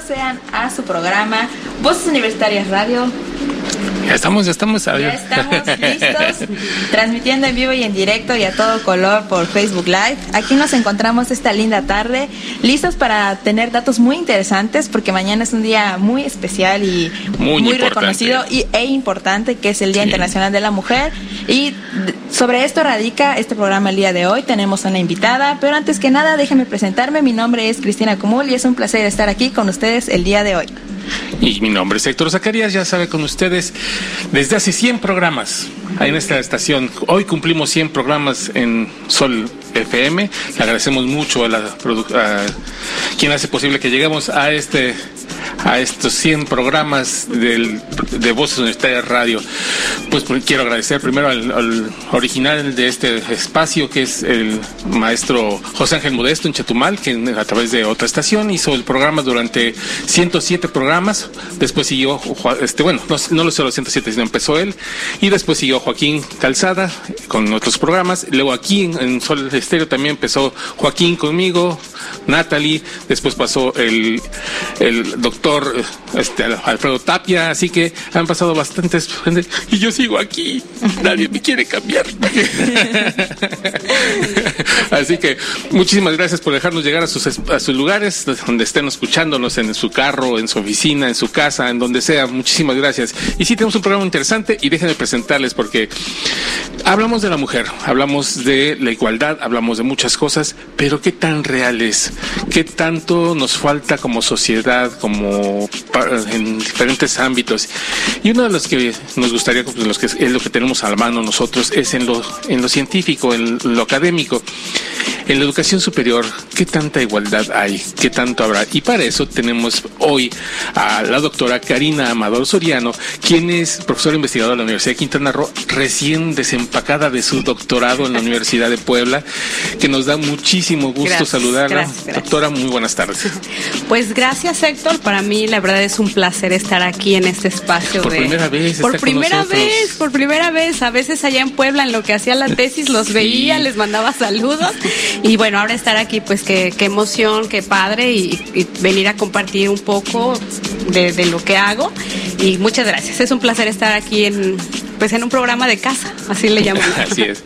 Sean a su programa Voces Universitarias Radio. Ya estamos, ya estamos. Ya estamos listos, transmitiendo en vivo y en directo y a todo color por Facebook Live. Aquí nos encontramos esta linda tarde, listos para tener datos muy interesantes, porque mañana es un día muy especial y Muy reconocido y, e importante, que es el Día Sí. Internacional de la Mujer. Y sobre esto radica este programa el día de hoy. Tenemos una invitada, pero antes que nada, déjenme presentarme. Mi nombre es Cristina Cumul y es un placer estar aquí con ustedes el día de hoy. Y mi nombre es Héctor Zacarías, ya sabe con ustedes desde hace 100 programas en esta estación. Hoy cumplimos 100 programas en Sol FM. Le agradecemos mucho a, la a quien hace posible que lleguemos a este a estos 100 programas del, de Voces Universitarias Radio. Pues pr- quiero agradecer primero al, al original de este espacio, que es el maestro José Ángel Modesto en Chetumal, que a través de otra estación hizo el programa durante 107 programas. Después siguió, este, bueno, no, no lo sé los 107, sino empezó él. Y después siguió Joaquín Calzada con otros programas. Luego aquí en, en Sol Estéreo también empezó Joaquín conmigo, Natalie. Después pasó el, el doctor este, Alfredo Tapia. Así que han pasado bastantes. Y yo sigo aquí. Nadie me quiere cambiar. Así que muchísimas gracias por dejarnos llegar a sus, es- a sus lugares, donde estén escuchándonos, en su carro, en su oficina, en su casa, en donde sea. Muchísimas gracias. Y sí, tenemos un programa interesante y déjenme presentarles porque hablamos de la mujer, hablamos de la igualdad, hablamos de muchas cosas, pero ¿qué tan real es? ¿Qué tanto nos falta como sociedad, como pa- en diferentes ámbitos? Y uno de los que nos gustaría, pues, los que es lo que tenemos a la mano nosotros, es en lo, en lo científico, en lo académico. En la educación superior, ¿qué tanta igualdad hay? ¿Qué tanto habrá? Y para eso tenemos hoy a la doctora Karina Amador Soriano, quien es profesora investigadora de la Universidad de Quintana Roo, recién desempacada de su doctorado en la Universidad de Puebla, que nos da muchísimo gusto Gracias, saludarla. gracias, gracias. Doctora, muy buenas tardes. Pues gracias Héctor, para mí la verdad es un placer estar aquí en este espacio. Por de- primera vez Por primera vez, por primera vez. A veces allá en Puebla en lo que hacía la tesis los Sí. veía, les mandaba saludos. Y bueno, ahora estar aquí pues qué, qué emoción, qué padre y, y venir a compartir un poco de, de lo que hago. Y muchas gracias. Es un placer estar aquí en pues en un programa de casa, así le llaman. Así es.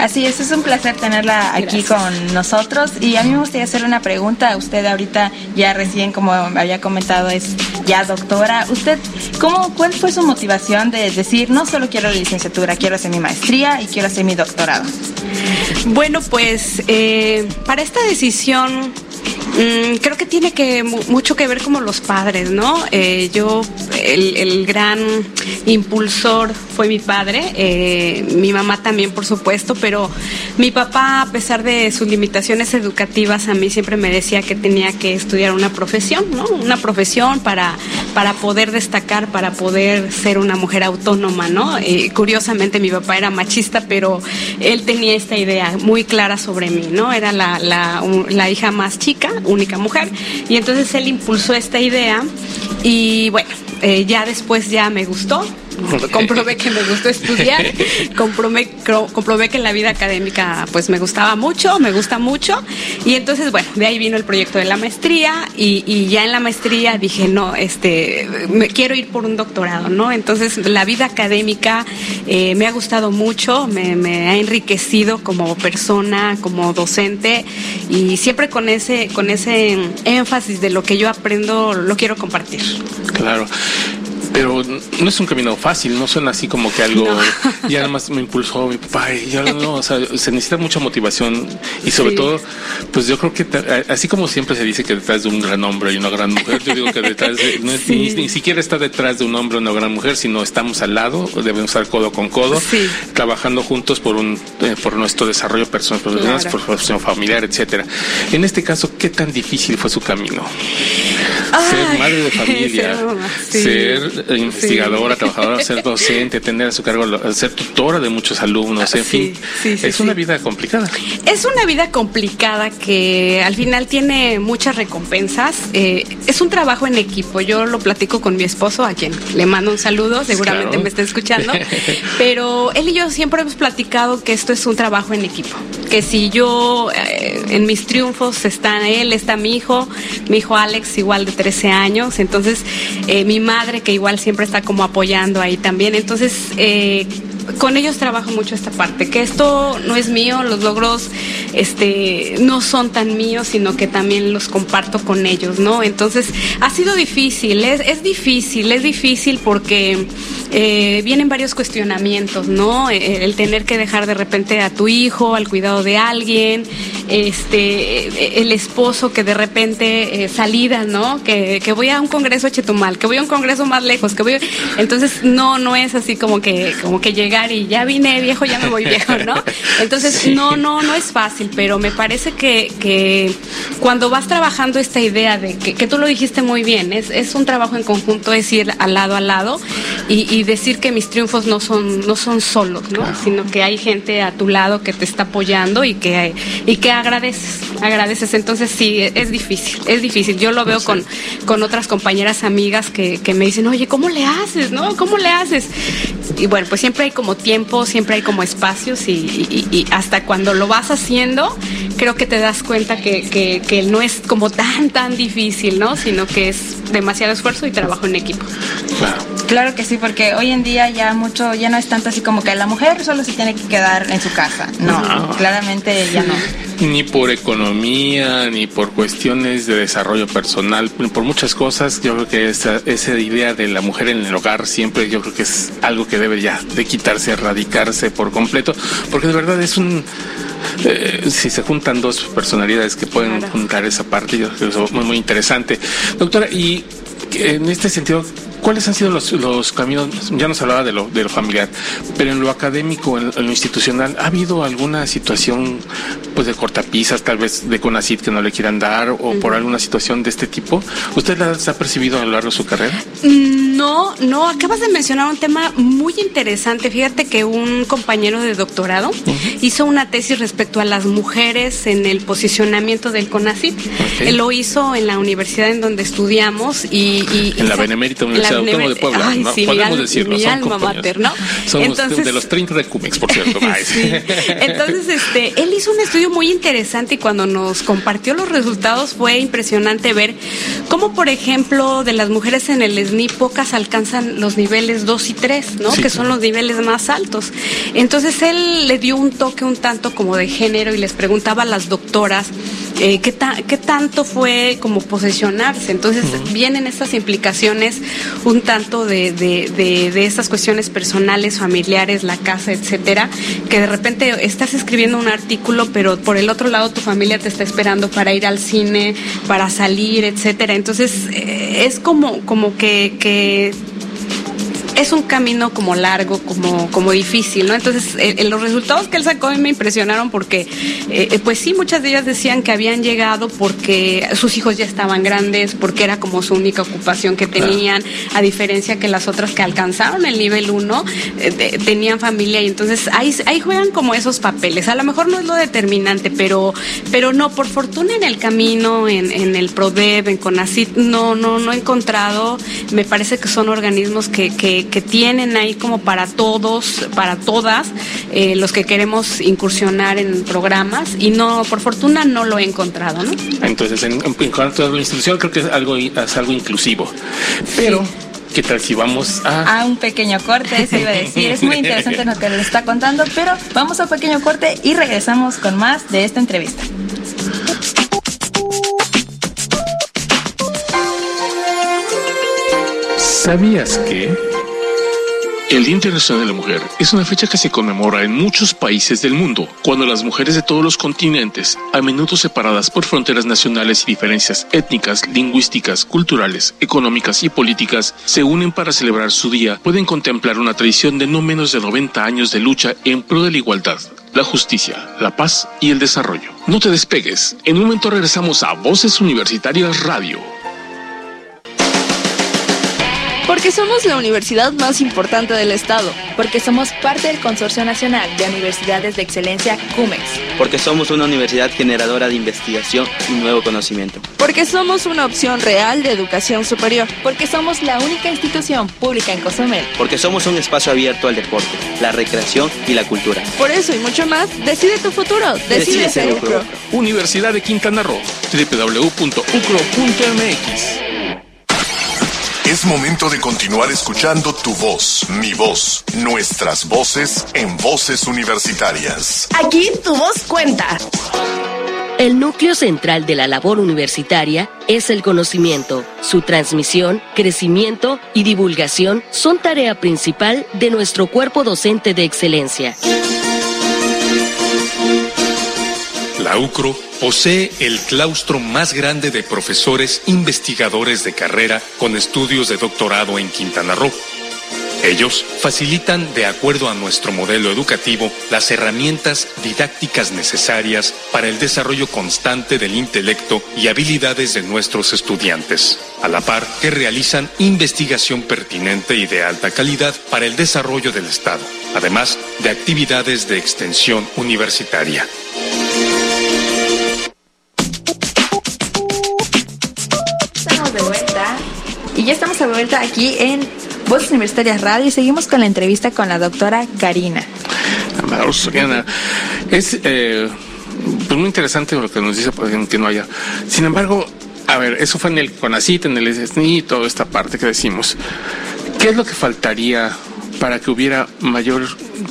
Así es, es un placer tenerla aquí Gracias. con nosotros y a mí me gustaría hacerle una pregunta. Usted ahorita ya recién, como había comentado, es ya doctora. ¿Usted cómo, cuál fue su motivación de decir no solo quiero la licenciatura, quiero hacer mi maestría y quiero hacer mi doctorado? Bueno, pues eh, para esta decisión mm, creo que tiene que mu- mucho que ver como los padres, ¿no? Eh, yo, el, gran impulsor fue mi padre, eh, mi mamá también, por supuesto, pero mi papá, a pesar de sus limitaciones educativas, a mí siempre me decía que tenía que estudiar una profesión, ¿no? Una profesión para, para poder destacar, para poder ser una mujer autónoma, ¿no? Eh, curiosamente mi papá era machista, pero él tenía esta idea muy clara sobre mí, ¿no? Era la, la, la hija más chica, única mujer, y entonces él impulsó esta idea y bueno, eh, ya después ya me gustó, comprobé que me gustó estudiar, comprobé, comprobé que la vida académica pues me gustaba mucho, me gusta mucho y entonces bueno, de ahí vino el proyecto de la maestría y, y ya en la maestría dije no, este, me quiero ir por un doctorado, ¿no? Entonces la vida académica eh, me ha gustado mucho, me, me ha enriquecido como persona, como docente y siempre con ese, con ese énfasis de lo que yo aprendo lo quiero compartir. Claro. Pero no es un camino fácil, no suena así como que algo. No. Ya nada más me impulsó mi papá y yo no, o sea, se necesita mucha motivación y sobre Sí. todo, pues yo creo que así como siempre se dice que detrás de un gran hombre y una gran mujer, yo digo que detrás de, no es- Sí. ni, ni siquiera está detrás de un hombre o una gran mujer, sino estamos al lado, debemos estar codo con codo, Sí. trabajando juntos por un eh, por nuestro desarrollo personal, profesional, Claro. por profesión familiar, etcétera. En este caso, ¿qué tan difícil fue su camino? Ser madre de familia, ser, investigadora, trabajadora, ser docente, tener a su cargo, ser tutora de muchos alumnos, en fin, es una vida complicada. Es una vida complicada que al final tiene muchas recompensas. Eh, es un trabajo en equipo. Yo lo platico con mi esposo, a quien le mando un saludo, seguramente me está escuchando. Pero él y yo siempre hemos platicado que esto es un trabajo en equipo. Que si yo eh, en mis triunfos está él, está mi hijo, mi hijo Alex, igual de 13 años. Entonces, eh, mi madre, que igual siempre está como apoyando ahí también. Entonces, eh, con ellos trabajo mucho esta parte, que esto no es mío, los logros este, no son tan míos, sino que también los comparto con ellos, ¿no? Entonces, ha sido difícil, es, difícil, es difícil porque eh, vienen varios cuestionamientos, ¿no? Eh, el tener que dejar de repente a tu hijo al cuidado de alguien, este, el esposo que de repente eh, salidas, ¿no? Que, voy a un congreso a Chetumal, que voy a un congreso más lejos, que voy, entonces no, no es así como que, como que y ya vine viejo, ya me voy viejo, ¿no? Entonces, no, no, no es fácil, pero me parece que, que cuando vas trabajando esta idea de que, que tú lo dijiste muy bien, es, es, un trabajo en conjunto, es ir al lado a lado y, y decir que mis triunfos no son, no son solos, ¿no? Sino que hay gente a tu lado que te está apoyando y que, y que agradeces, agradeces. Entonces, sí, es difícil, es difícil. Yo lo veo con, con otras compañeras amigas que, que me dicen, oye, ¿cómo le haces, no? ¿Cómo le haces? Y bueno, pues siempre hay como tiempo, siempre hay como espacios y, hasta cuando lo vas haciendo, creo que te das cuenta que, que, no es como tan, tan difícil, ¿no? Sino que es demasiado esfuerzo y trabajo en equipo. Claro. Claro que sí, porque hoy en día ya mucho, ya no es tanto así como que la mujer solo se tiene que quedar en su casa. No, claramente ya no. Ni por economía, ni por cuestiones de desarrollo personal, por muchas cosas, yo creo que esa, esa idea de la mujer en el hogar siempre yo creo que es algo que debe ya de quitarse, erradicarse por completo, porque de verdad es un... Eh, si se juntan dos personalidades que pueden juntar esa parte, yo creo que es muy, muy interesante. Doctora, y en este sentido, ¿Cuáles han sido los, los, caminos? Ya nos hablaba de lo, de lo familiar, pero en lo académico, en, lo institucional, ¿ha habido alguna situación pues de cortapisas, tal vez de CONACIT que no le quieran dar o por alguna situación de este tipo? ¿Usted las ha percibido a lo largo de su carrera? No, no, acabas de mencionar un tema muy interesante. Fíjate que un compañero de doctorado hizo una tesis respecto a las mujeres en el posicionamiento del CONACIT. Él lo hizo en la universidad en donde estudiamos y... y en la Benemérita Universidad de Puebla, ¿no? Podemos decirlo, mi alma mater, ¿no? Somos Entonces, de los 30 de Cumex, por cierto. sí. Entonces, este, él hizo un estudio muy interesante y cuando nos compartió los resultados fue impresionante ver cómo, por ejemplo, de las mujeres en el SNI, pocas alcanzan los niveles 2 y 3, ¿no? que son los niveles más altos. Entonces, él le dio un toque un tanto como de género y les preguntaba a las doctoras eh, ¿qué, ¿qué, tanto fue como posesionarse. Entonces vienen estas implicaciones un tanto de, de, de, estas cuestiones personales, familiares, la casa, etcétera, que de repente estás escribiendo un artículo, pero por el otro lado tu familia te está esperando para ir al cine, para salir, etcétera. Entonces eh, es como, como que, que es un camino como largo, como, como difícil, ¿no? Entonces, eh, los resultados que él sacó me impresionaron porque, eh, eh, pues sí, muchas de ellas decían que habían llegado porque sus hijos ya estaban grandes, porque era como su única ocupación que tenían, a diferencia que las otras que alcanzaron el nivel 1 tenían familia y entonces ahí, ahí juegan como esos papeles. A lo mejor no es lo determinante, pero, pero no, por fortuna en el camino, en, en el PRODEV, en CONACIT, no, no, no he encontrado, me parece que son organismos que, que, que tienen ahí como para todos, para todas, eh, los que queremos incursionar en programas y no, por fortuna no lo he encontrado, ¿no? Entonces, en, en cuanto a la institución, creo que es algo, es algo inclusivo. Pero. ¿Qué tal si vamos a... a un pequeño corte? Eso iba a decir. Es muy interesante lo que les está contando, pero vamos a un pequeño corte y regresamos con más de esta entrevista. ¿Sabías que... El Día Internacional de la Mujer es una fecha que se conmemora en muchos países del mundo, cuando las mujeres de todos los continentes, a menudo separadas por fronteras nacionales y diferencias étnicas, lingüísticas, culturales, económicas y políticas, se unen para celebrar su día, pueden contemplar una tradición de no menos de 90 años de lucha en pro de la igualdad, la justicia, la paz y el desarrollo. No te despegues, en un momento regresamos a Voces Universitarias Radio. Porque somos la universidad más importante del estado. Porque somos parte del Consorcio Nacional de Universidades de Excelencia CUMEX. Porque somos una universidad generadora de investigación y nuevo conocimiento. Porque somos una opción real de educación superior. Porque somos la única institución pública en Cozumel. Porque somos un espacio abierto al deporte, la recreación y la cultura. Por eso y mucho más, decide tu futuro. Decide, ser UCRO. Universidad de Quintana Roo. www.ucro.mx es momento de continuar escuchando tu voz, mi voz, nuestras voces en voces universitarias. Aquí tu voz cuenta. El núcleo central de la labor universitaria es el conocimiento. Su transmisión, crecimiento y divulgación son tarea principal de nuestro cuerpo docente de excelencia. La UCRO posee el claustro más grande de profesores investigadores de carrera con estudios de doctorado en Quintana Roo. Ellos facilitan, de acuerdo a nuestro modelo educativo, las herramientas didácticas necesarias para el desarrollo constante del intelecto y habilidades de nuestros estudiantes, a la par que realizan investigación pertinente y de alta calidad para el desarrollo del Estado, además de actividades de extensión universitaria. Ya estamos de vuelta aquí en Voces Universitarias Radio y seguimos con la entrevista con la doctora Karina. Es eh, pues muy interesante lo que nos dice que no haya. Sin embargo, a ver, eso fue en el CONACIT, en el SNI y toda esta parte que decimos. ¿Qué es lo que faltaría para que hubiera mayor,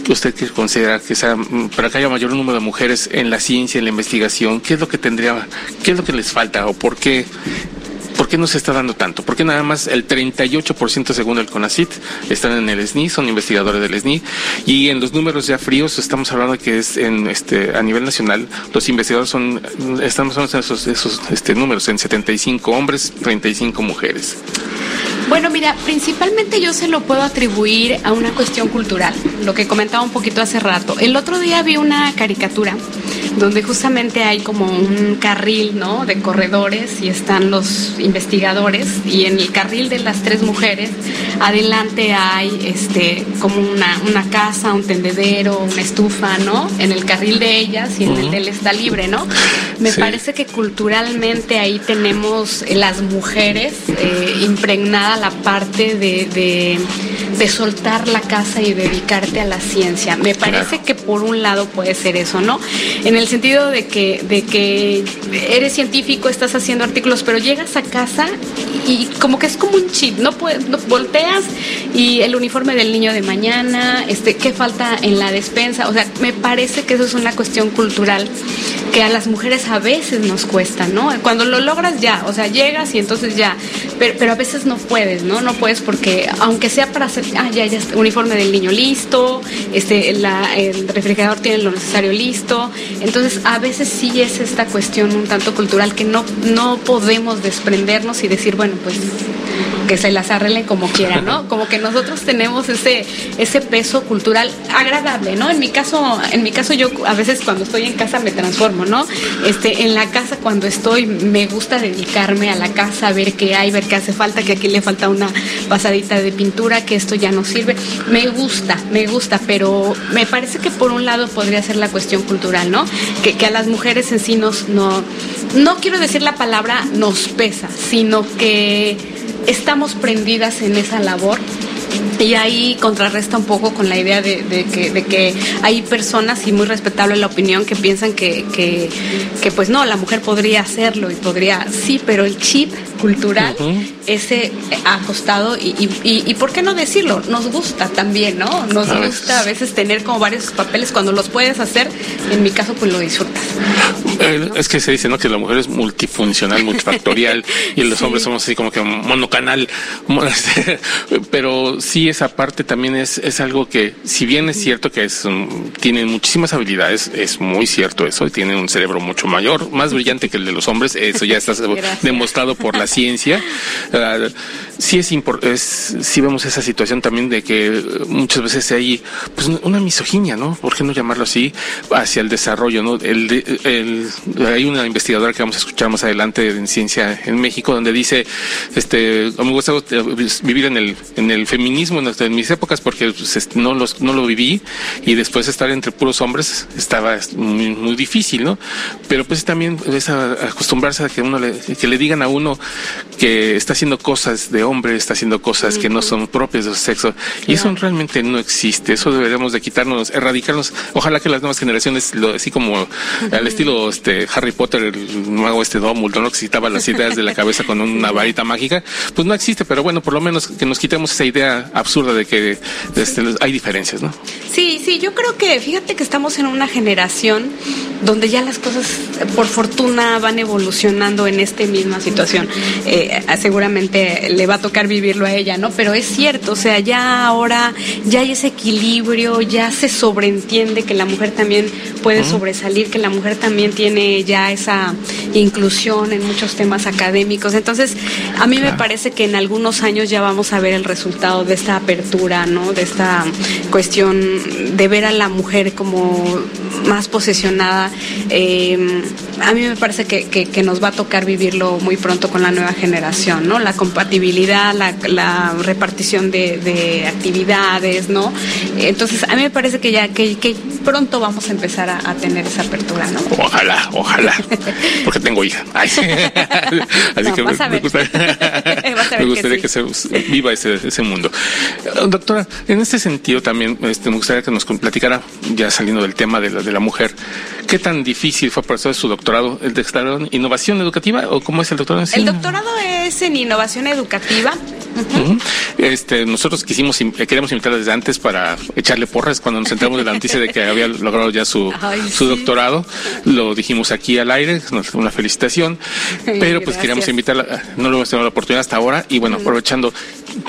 usted que considera que sea, para que haya mayor número de mujeres en la ciencia, en la investigación? ¿Qué es lo que tendría, qué es lo que les falta o por qué ¿Por qué no se está dando tanto? Porque nada más el 38% según el CONACIT están en el SNI, son investigadores del SNI, y en los números ya fríos estamos hablando que es en este a nivel nacional los investigadores son estamos en esos, esos este, números en 75 hombres, 35 mujeres. Bueno, mira, principalmente yo se lo puedo atribuir a una cuestión cultural, lo que comentaba un poquito hace rato. El otro día vi una caricatura donde justamente hay como un carril, ¿no? De corredores y están los investigadores y en el carril de las tres mujeres adelante hay este como una, una casa, un tendedero, una estufa, ¿no? En el carril de ellas y en el de él está libre, ¿no? Me parece que culturalmente ahí tenemos eh, las mujeres eh, impregnada la parte de, de, soltar la casa y dedicarte a la ciencia. Me parece que por un lado puede ser eso, ¿no? En el sentido de que, de que eres científico, estás haciendo artículos, pero llegas a casa y como que es como un chip, no, puedes, volteas y el uniforme del niño de mañana, este, qué falta en la despensa, o sea, me parece que eso es una cuestión cultural que a las mujeres a veces nos cuesta, ¿no? Cuando lo logras ya, o sea, llegas y entonces ya, pero, pero a veces no puedes, ¿no? No puedes porque aunque sea para hacer, ah, ya, ya, uniforme del niño listo, este, la, refrigerador tiene lo necesario listo, entonces a veces sí es esta cuestión un tanto cultural que no, no podemos desprendernos y decir, bueno, pues que se las arregle como quieran, ¿no? Como que nosotros tenemos ese, ese peso cultural agradable, ¿no? En mi caso, en mi caso yo a veces cuando estoy en casa me transformo, ¿no? Este, en la casa cuando estoy me gusta dedicarme a la casa, ver qué hay, ver qué hace falta, que aquí le falta una pasadita de pintura, que esto ya no sirve. Me gusta, me gusta, pero me parece que por un lado podría ser la cuestión cultural, ¿no? Que, que a las mujeres en sí nos, no, no quiero decir la palabra nos pesa, sino que estamos prendidas en esa labor y ahí contrarresta un poco con la idea de, que, de, que, hay personas, y muy respetable la opinión, que piensan que, que, que, pues no, la mujer podría hacerlo y podría, sí, pero el chip cultural, ese acostado y, y, y, ¿por qué no decirlo? Nos gusta también, ¿no? Nos gusta a veces tener como varios papeles cuando los puedes hacer, en mi caso pues lo disfrutas. Eh, es que se dice, ¿no? Que la mujer es multifuncional, multifactorial y los hombres somos así como que monocanal, pero sí esa parte también es, es algo que, si bien es cierto que es, tienen muchísimas habilidades, es muy cierto eso, tienen un cerebro mucho mayor, más brillante que el de los hombres, eso ya está demostrado por la ciencia. Sí es, es sí vemos esa situación también de que muchas veces hay pues una misoginia, ¿no? ¿Por qué no llamarlo así? Hacia el desarrollo, ¿no? El, el, hay una investigadora que vamos a escuchar más adelante en ciencia en México donde dice, este, me gusta vivir en el, en el feminismo en, mis épocas porque pues, no, los, no lo viví y después estar entre puros hombres estaba muy, muy difícil, ¿no? Pero pues también es acostumbrarse a que uno le, que le digan a uno que está haciendo cosas de hombre, está haciendo cosas que no son propias de su sexo. Y eso realmente no existe. Eso deberíamos de quitarnos, erradicarnos. Ojalá que las nuevas generaciones, lo, así como al estilo este Harry Potter, el mago este Dumbledore, ¿no? que citaba las ideas de la cabeza con una varita mágica, pues no existe. Pero bueno, por lo menos que nos quitemos esa idea absurda de que este, hay diferencias, ¿no? Sí, sí, yo creo que, fíjate que estamos en una generación donde ya las cosas, por fortuna, van evolucionando en esta misma situación. Eh, seguramente le va a tocar vivirlo a ella, ¿no? Pero es cierto, o sea, ya ahora ya hay ese equilibrio, ya se sobreentiende que la mujer también puede sobresalir, que la mujer también tiene ya esa inclusión en muchos temas académicos. Entonces, a mí me parece que en algunos años ya vamos a ver el resultado de esta apertura, ¿no? De esta cuestión de ver a la mujer como más posesionada. Eh, a mí me parece que, que, nos va a tocar vivirlo muy pronto con la nueva generación, ¿no? La compatibilidad, la, la repartición de, de, actividades, ¿no? Entonces, a mí me parece que ya que, que pronto vamos a empezar a, tener esa apertura, ¿no? Ojalá, ojalá, porque tengo hija. Así que me, gustaría, que, se viva ese, ese mundo. Doctora, en este sentido también este, me gustaría que nos platicara, ya saliendo del tema de la, de la mujer, ¿qué tan difícil fue para su doctorado? ¿El doctorado en innovación educativa o cómo es el doctorado? El doctorado es en innovación educativa. Este, nosotros quisimos, queremos invitarla desde antes para echarle porras cuando nos enteramos de la noticia de que había logrado ya su, su doctorado. Lo dijimos aquí al aire, una felicitación. Pero pues queríamos invitarla, no lo hemos tenido la oportunidad hasta ahora. Y bueno, aprovechando,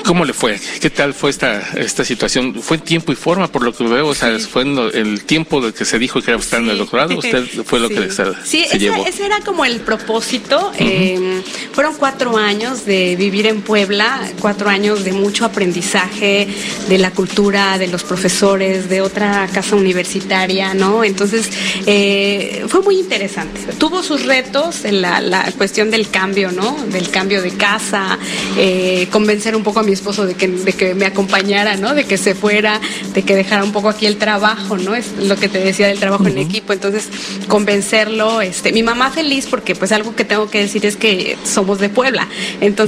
¿cómo le fue? ¿Qué tal fue esta, esta situación? ¿Fue en tiempo y forma por lo que veo? O sea, ¿fue en el tiempo de que se dijo que era estar en el doctorado? ¿Usted fue lo que se, sí, ese, era como el propósito. Em, fueron cuatro años de vivir en Puebla, cuatro años de mucho aprendizaje de la cultura, de los profesores, de otra casa universitaria, ¿no? Entonces, eh, fue muy interesante. Tuvo sus retos en la, la, cuestión del cambio, ¿no? Del cambio de casa, eh, convencer un poco a mi esposo de que, de que me acompañara, ¿no? De que se fuera, de que dejara un poco aquí el trabajo, ¿no? Es lo que te decía del trabajo en equipo. Entonces, convencerlo, este, mi mamá feliz porque pues algo que tengo que decir es que somos de Puebla. Entonces,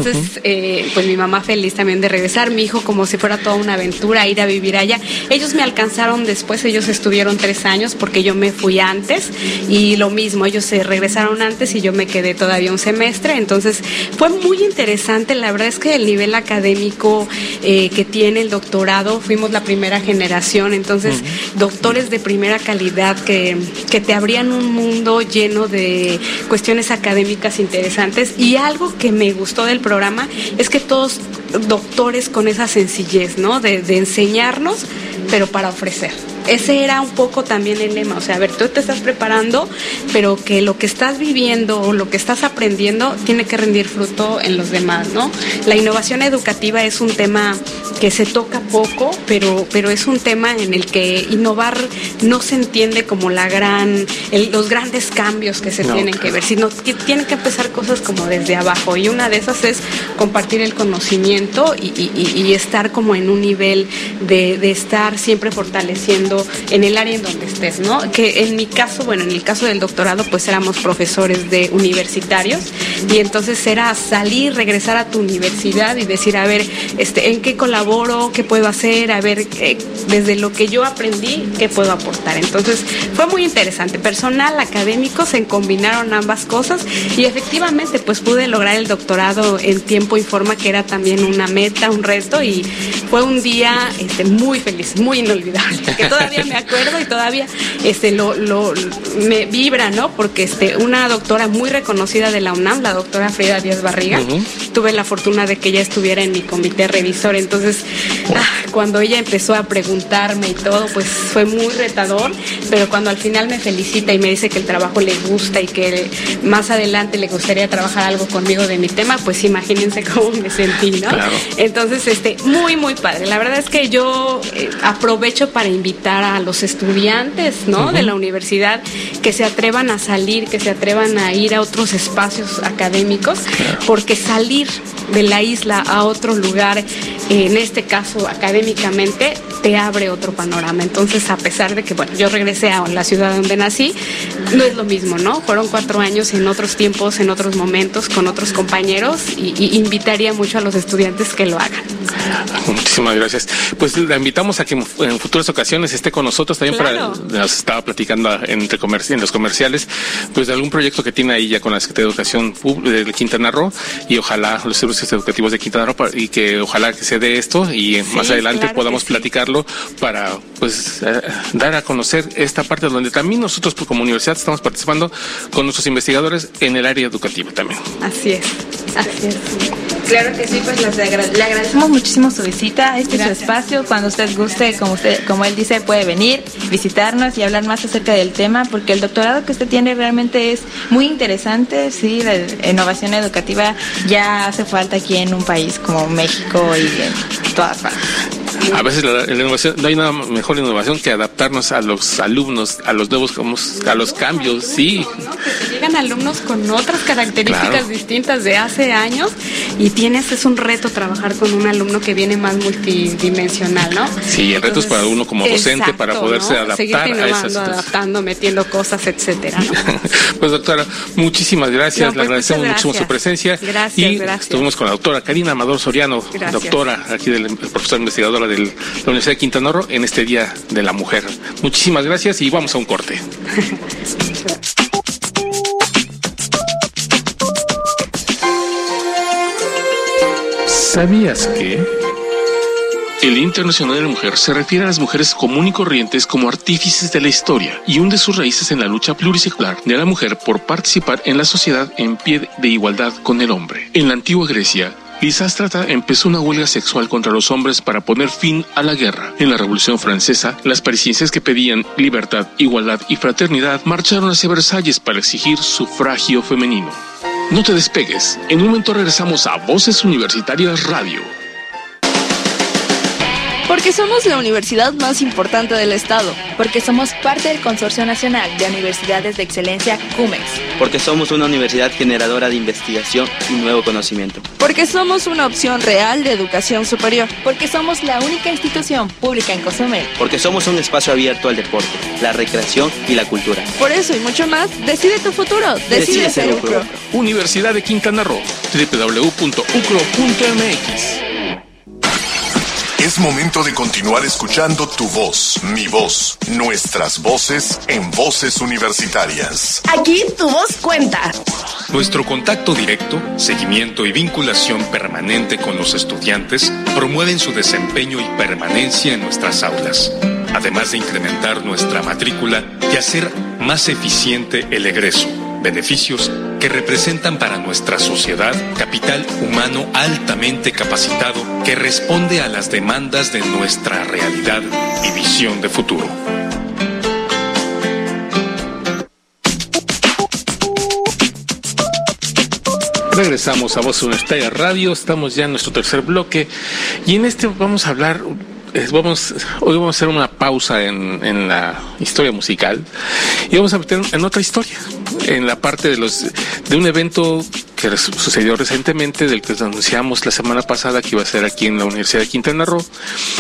eh, pues mi mamá feliz también de regresar, mi hijo como si fuera toda una aventura ir a vivir allá. Ellos me alcanzaron después, ellos estuvieron tres años porque yo me fui antes y lo mismo, ellos se regresaron antes y yo me quedé todavía un semestre. Entonces, fue muy interesante. La verdad es que el nivel académico eh, que tiene el doctorado, fuimos la primera generación, entonces, doctores de primera calidad que, que te abrían un mundo lleno de cuestiones académicas interesantes y algo que me gustó del programa es que todos doctores con esa sencillez, ¿no? De, de enseñarnos, pero para ofrecer ese era un poco también el lema, o sea, a ver, tú te estás preparando, pero que lo que estás viviendo o lo que estás aprendiendo tiene que rendir fruto en los demás, ¿no? La innovación educativa es un tema que se toca poco, pero, pero es un tema en el que innovar no se entiende como la gran, los grandes cambios que se tienen que ver, sino que tienen que empezar cosas como desde abajo y una de esas es compartir el conocimiento y, estar como en un nivel de, de estar siempre fortaleciendo en el área en donde estés, ¿no? Que en mi caso, bueno, en el caso del doctorado, pues éramos profesores de universitarios y entonces era salir, regresar a tu universidad y decir, a ver, este, ¿en qué colaboro? ¿Qué puedo hacer? A ver, eh, desde lo que yo aprendí, ¿qué puedo aportar? Entonces fue muy interesante. Personal, académico, se combinaron ambas cosas y efectivamente pues pude lograr el doctorado en tiempo y forma, que era también una meta, un reto y fue un día este, muy feliz, muy inolvidable. Que todavía me acuerdo y todavía este lo, lo me vibra, ¿no? Porque este una doctora muy reconocida de la UNAM, la doctora Frida Díaz Barriga, tuve la fortuna de que ella estuviera en mi comité revisor, entonces ah, cuando ella empezó a preguntarme y todo, pues fue muy retador, pero cuando al final me felicita y me dice que el trabajo le gusta y que más adelante le gustaría trabajar algo conmigo de mi tema, pues imagínense cómo me sentí, ¿no? Entonces, este, muy, muy padre. La verdad es que yo eh, aprovecho para invitar a los estudiantes, ¿no? De la universidad que se atrevan a salir, que se atrevan a ir a otros espacios académicos, porque salir de la isla a otro lugar, en este caso académicamente, te abre otro panorama. Entonces, a pesar de que, bueno, yo regresé a la ciudad donde nací, no es lo mismo, ¿no? Fueron cuatro años en otros tiempos, en otros momentos, con otros compañeros y, invitaría mucho a los estudiantes que lo hagan. Muchísimas gracias. Pues la invitamos a que en futuras ocasiones esté con nosotros también para, nos estaba platicando entre en los comerciales, pues de algún proyecto que tiene ahí ya con la Secretaría de Educación de Quintana Roo y ojalá los servicios educativos de Quintana Roo y que ojalá que se dé esto y más adelante podamos platicarlo para pues eh, dar a conocer esta parte donde también nosotros pues, como universidad estamos participando con nuestros investigadores en el área educativa también. Así es, así es. Claro que sí, pues le agradecemos muchísimo su visita. Este es su espacio. Cuando usted guste, como usted, como él dice, puede venir, visitarnos y hablar más acerca del tema, porque el doctorado que usted tiene realmente es muy interesante. Sí, la innovación educativa ya hace falta aquí en un país como México y en todas partes. A veces la, innovación, no hay nada mejor innovación que adaptarnos a los alumnos, a los nuevos, a los cambios, sí. llegan alumnos con otras características distintas de hace años y tienes, es un reto trabajar con un alumno que viene más multidimensional, ¿no? Sí, el reto es para uno como docente para poderse adaptar Seguir a esas adaptando, metiendo cosas, etcétera. pues doctora, muchísimas gracias, le pues, agradecemos muchísimo su presencia. Gracias, y gracias. estuvimos con la doctora Karina Amador Soriano, doctora aquí del profesor investigadora de la Universidad de Quintana Roo en este Día de la Mujer. Muchísimas gracias y vamos a un corte. ¿Sabías que? El Internacional de la Mujer se refiere a las mujeres común y corrientes como artífices de la historia y hunde sus raíces en la lucha plurisecular de la mujer por participar en la sociedad en pie de igualdad con el hombre. En la antigua Grecia, Lisástrata empezó una huelga sexual contra los hombres para poner fin a la guerra. En la Revolución Francesa, las parisienses que pedían libertad, igualdad y fraternidad marcharon hacia Versalles para exigir sufragio femenino. No te despegues, en un momento regresamos a Voces Universitarias Radio. Porque somos la universidad más importante del Estado. Porque somos parte del Consorcio Nacional de Universidades de Excelencia CUMEX. Porque somos una universidad generadora de investigación y nuevo conocimiento. Porque somos una opción real de educación superior. Porque somos la única institución pública en Cozumel. Porque somos un espacio abierto al deporte, la recreación y la cultura. Por eso y mucho más, decide tu futuro. Decide, ser UCRO. Universidad de Quintana Roo. www.ucro.mx es momento de continuar escuchando tu voz, mi voz, nuestras voces en voces universitarias. Aquí tu voz cuenta. Nuestro contacto directo, seguimiento y vinculación permanente con los estudiantes promueven su desempeño y permanencia en nuestras aulas, además de incrementar nuestra matrícula y hacer más eficiente el egreso beneficios que representan para nuestra sociedad capital humano altamente capacitado que responde a las demandas de nuestra realidad y visión de futuro. Regresamos a Voz Universitaria Radio, estamos ya en nuestro tercer bloque y en este vamos a hablar vamos, hoy vamos a hacer una pausa en, en, la historia musical y vamos a meter en otra historia, en la parte de los de un evento que sucedió recientemente, del que anunciamos la semana pasada que iba a ser aquí en la Universidad de Quintana Roo,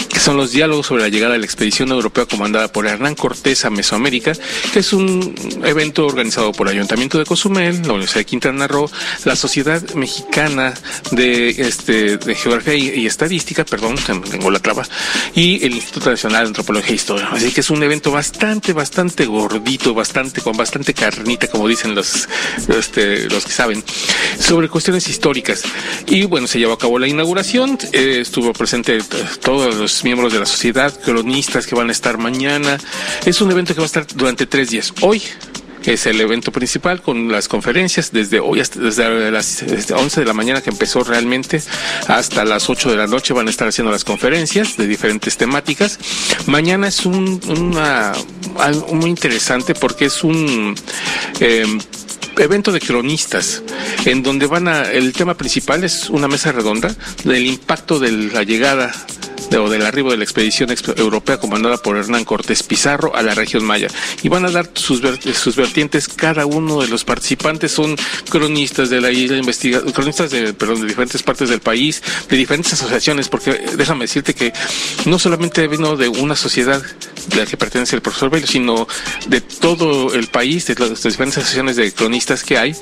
que son los diálogos sobre la llegada de la expedición europea comandada por Hernán Cortés a Mesoamérica, que es un evento organizado por el Ayuntamiento de Cozumel, la Universidad de Quintana Roo, la Sociedad Mexicana de, este, de Geografía y, Estadística, perdón, tengo la traba, y el Instituto Nacional de Antropología e Historia. Así que es un evento bastante, bastante gordito, bastante, con bastante carnita, como dicen los, este, los que saben, sobre cuestiones históricas. Y bueno, se llevó a cabo la inauguración, eh, estuvo presente todos los miembros de la sociedad, cronistas que van a estar mañana. Es un evento que va a estar durante tres días. Hoy, es el evento principal con las conferencias desde hoy hasta desde las 11 de la mañana que empezó realmente hasta las 8 de la noche van a estar haciendo las conferencias de diferentes temáticas. Mañana es un, una, algo muy interesante porque es un eh, evento de cronistas en donde van a el tema principal es una mesa redonda del impacto de la llegada o del arribo de la expedición europea comandada por Hernán Cortés Pizarro a la región Maya. Y van a dar sus, sus vertientes, cada uno de los participantes son cronistas de la isla, cronistas de, perdón, de diferentes partes del país, de diferentes asociaciones, porque déjame decirte que no solamente vino de una sociedad de la que pertenece el profesor Bello, sino de todo el país, de las diferentes asociaciones de cronistas que hay.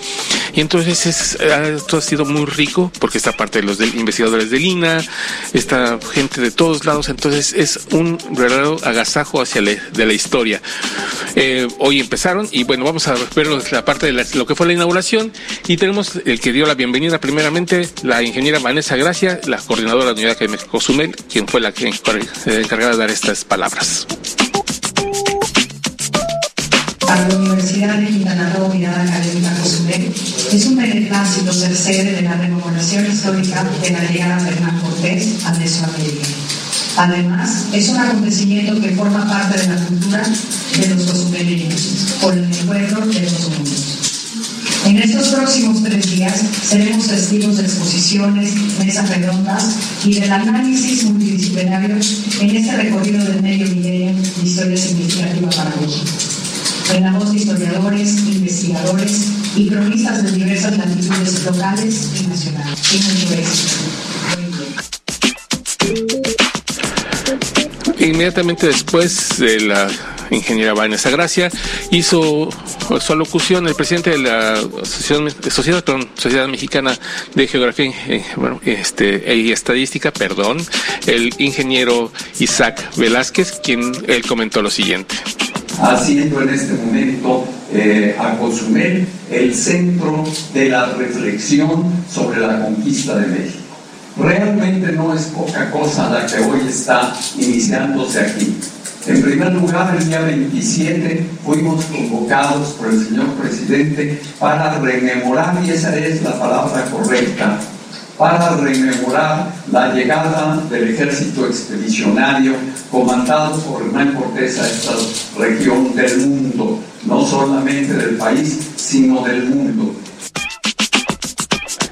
Y entonces es, esto ha sido muy rico, porque está parte de los investigadores de Lina, está gente de todos lados, entonces es un verdadero agasajo hacia de la historia. Eh, hoy empezaron y bueno, vamos a ver la parte de lo que fue la inauguración y tenemos el que dio la bienvenida primeramente, la ingeniera Vanessa Gracia, la coordinadora de la Unidad Académica Cozumel, quien fue la que encargada de dar estas palabras. Para la Universidad de Quintana Roo, Unidad Académica Cozumel, es un beneplácito ser sede de la rememoración histórica de la llegada de Hernán Cortés a Mesoamérica. Además, es un acontecimiento que forma parte de la cultura de los cozumeleños, por el encuentro de los mundos. En estos próximos tres días seremos testigos de exposiciones, mesas redondas y del análisis multidisciplinario en este recorrido del medio milenio de historia significativa para México en la voz de historiadores, investigadores y cronistas de diversas latitudes locales y nacionales. Inmediatamente después de la ingeniera Vanessa Gracia, hizo su alocución el presidente de la Sociedad, Sociedad Mexicana de Geografía eh, este, y Estadística, perdón, el ingeniero Isaac Velázquez, quien él comentó lo siguiente haciendo en este momento eh, a Cozumel el centro de la reflexión sobre la conquista de México. Realmente no es poca cosa la que hoy está iniciándose aquí. En primer lugar, el día 27 fuimos convocados por el señor presidente para rememorar, y esa es la palabra correcta, para rememorar la llegada del ejército expedicionario comandado por Hernán Cortés a esta región del mundo, no solamente del país, sino del mundo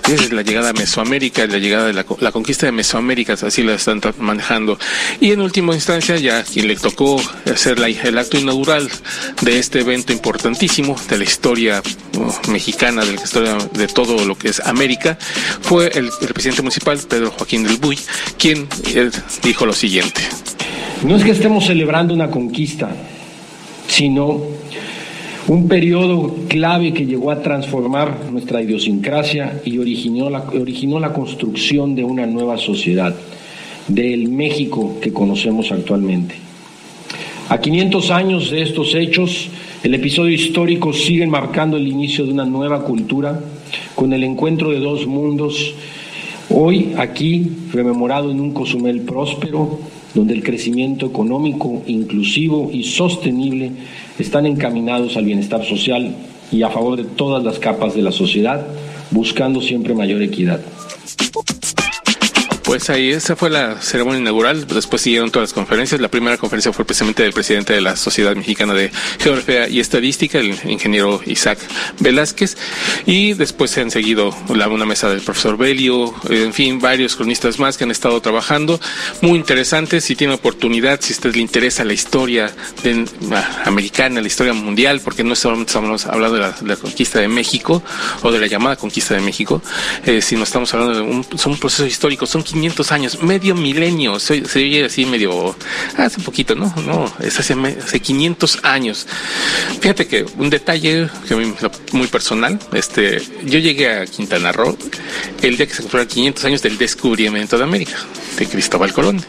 es la llegada a Mesoamérica, la llegada de la, conquista de Mesoamérica, así la están manejando. Y en última instancia, ya quien le tocó hacer el acto inaugural de este evento importantísimo de la historia uh, mexicana, de la historia de todo lo que es América, fue el, presidente municipal, Pedro Joaquín del Buy, quien dijo lo siguiente. No es que estemos celebrando una conquista, sino un periodo clave que llegó a transformar nuestra idiosincrasia y originó la, construcción de una nueva sociedad, del México que conocemos actualmente. A 500 años de estos hechos, el episodio histórico sigue marcando el inicio de una nueva cultura, con el encuentro de dos mundos, hoy aquí rememorado en un Cozumel próspero, donde el crecimiento económico, inclusivo y sostenible están encaminados al bienestar social y a favor de todas las capas de la sociedad, buscando siempre mayor equidad. Pues ahí esa fue la ceremonia inaugural, después siguieron todas las conferencias. La primera conferencia fue precisamente del presidente de la Sociedad Mexicana de Geografía y Estadística, el ingeniero Isaac Velázquez, y después se han seguido una mesa del profesor Belio, en fin, varios cronistas más que han estado trabajando, muy interesantes, si tiene oportunidad, si a usted le interesa la historia de, ah, americana, la historia mundial, porque no solamente estamos hablando de la, conquista de México o de la llamada conquista de México, eh, sino estamos hablando de un, son un proceso histórico, son 500 años, medio milenio, se, se oye así medio, hace poquito, ¿no? No, es hace, hace 500 años. Fíjate que un detalle que muy personal, este, yo llegué a Quintana Roo el día que se cumplieron 500 años del descubrimiento de América, de Cristóbal Colón.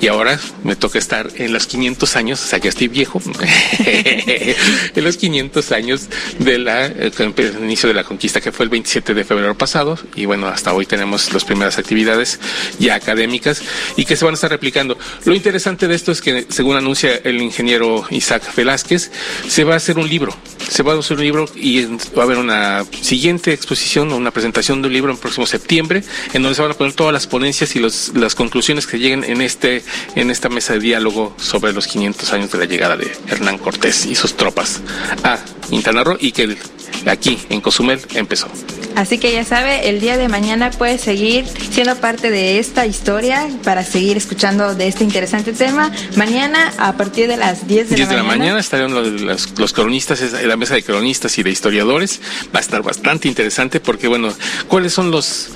Y ahora me toca estar en los 500 años, o sea, ya estoy viejo, en los 500 años de la, eh, inicio de la conquista, que fue el 27 de febrero pasado. Y bueno, hasta hoy tenemos las primeras actividades ya académicas y que se van a estar replicando. Lo interesante de esto es que, según anuncia el ingeniero Isaac Velázquez, se va a hacer un libro. Se va a hacer un libro y va a haber una siguiente exposición o una presentación de un libro en próximo septiembre, en donde se van a poner todas las ponencias y los, las conclusiones que lleguen en este en esta mesa de diálogo sobre los 500 años de la llegada de Hernán Cortés y sus tropas a Quintana Roo y que el- aquí en Cozumel empezó. Así que ya sabe, el día de mañana puede seguir siendo parte de esta historia para seguir escuchando de este interesante tema. Mañana a partir de las 10 de, 10 de la, la mañana estarán los, los- los cronistas, la mesa de cronistas y de historiadores. Va a estar bastante interesante porque, bueno, ¿cuáles son los,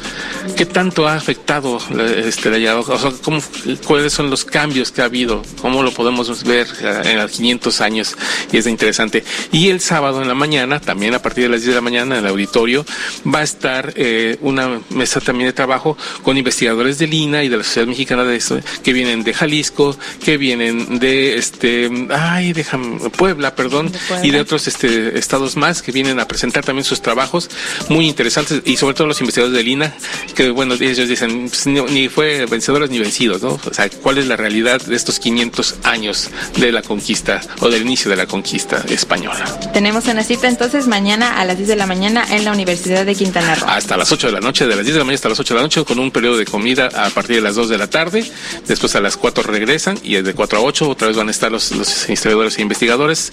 qué tanto ha afectado la, este, la? O sea, ¿cómo, cuáles son los cambios que ha habido? ¿Cómo lo podemos ver eh, en los 500 años? Y es interesante. Y el sábado en la mañana, también a partir de las 10 de la mañana en el auditorio, va a estar eh, una mesa también de trabajo con investigadores del INA y de la Sociedad Mexicana de eso, que vienen de Jalisco, que vienen de este, ay, déjame, Puebla, perdón, Puebla. y de otros este, estados más que vienen a presentar también sus trabajos muy interesantes y sobre todo los investigadores del INA, que bueno, ellos dicen, pues, ni, ni fue vencedores ni vencidos, ¿no? O sea, ¿cuál es la realidad de estos 500 años de la conquista o del inicio de la conquista española? Tenemos una cita entonces mañana a las 10 de la mañana en la Universidad de Quintana Roo. hasta las 8 de la noche, de las 10 de la mañana hasta las 8 de la noche, con un periodo de comida a partir de las 2 de la tarde. Después a las 4 regresan y de 4 a 8 otra vez van a estar los, los historiadores e investigadores,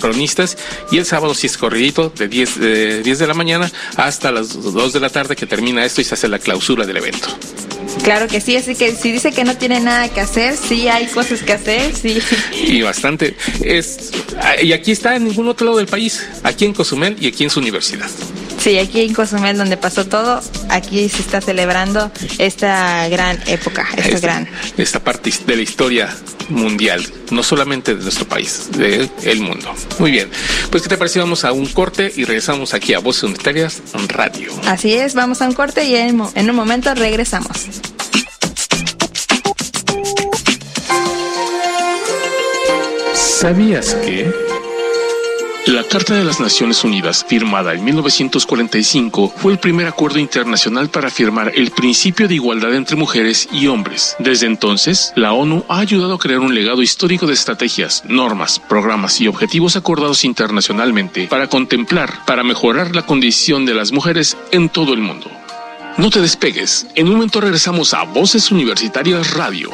cronistas. Y el sábado sí es corridito, de 10, de 10 de la mañana hasta las 2 de la tarde que termina esto y se hace la clausura del evento. Claro que sí, así que si dice que no tiene nada que hacer, sí hay cosas que hacer, sí. Y bastante. Es, y aquí está en ningún otro lado del país, aquí en Cozumel y aquí en su universidad. Sí, aquí en Cozumel, donde pasó todo, aquí se está celebrando esta gran época, esta esta, gran. esta parte de la historia mundial, no solamente de nuestro país, de el mundo. Muy bien, pues ¿qué te parece? Vamos a un corte y regresamos aquí a Voces Unitarias Radio. Así es, vamos a un corte y en un momento regresamos. ¿Sabías que? La Carta de las Naciones Unidas, firmada en 1945, fue el primer acuerdo internacional para afirmar el principio de igualdad entre mujeres y hombres. Desde entonces, la ONU ha ayudado a crear un legado histórico de estrategias, normas, programas y objetivos acordados internacionalmente para contemplar, para mejorar la condición de las mujeres en todo el mundo. No te despegues, en un momento regresamos a Voces Universitarias Radio.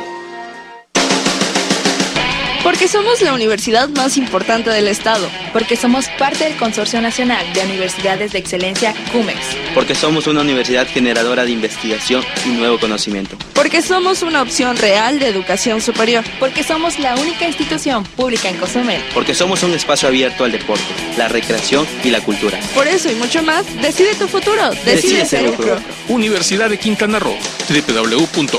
Porque somos la universidad más importante del estado. Porque somos parte del Consorcio Nacional de Universidades de Excelencia CUMEX. Porque somos una universidad generadora de investigación y nuevo conocimiento. Porque somos una opción real de educación superior. Porque somos la única institución pública en Cozumel. Porque somos un espacio abierto al deporte, la recreación y la cultura. Por eso y mucho más, decide tu futuro. Decide, Decide ser. UCRO. Universidad de Quintana Roo, www.ucro.mx.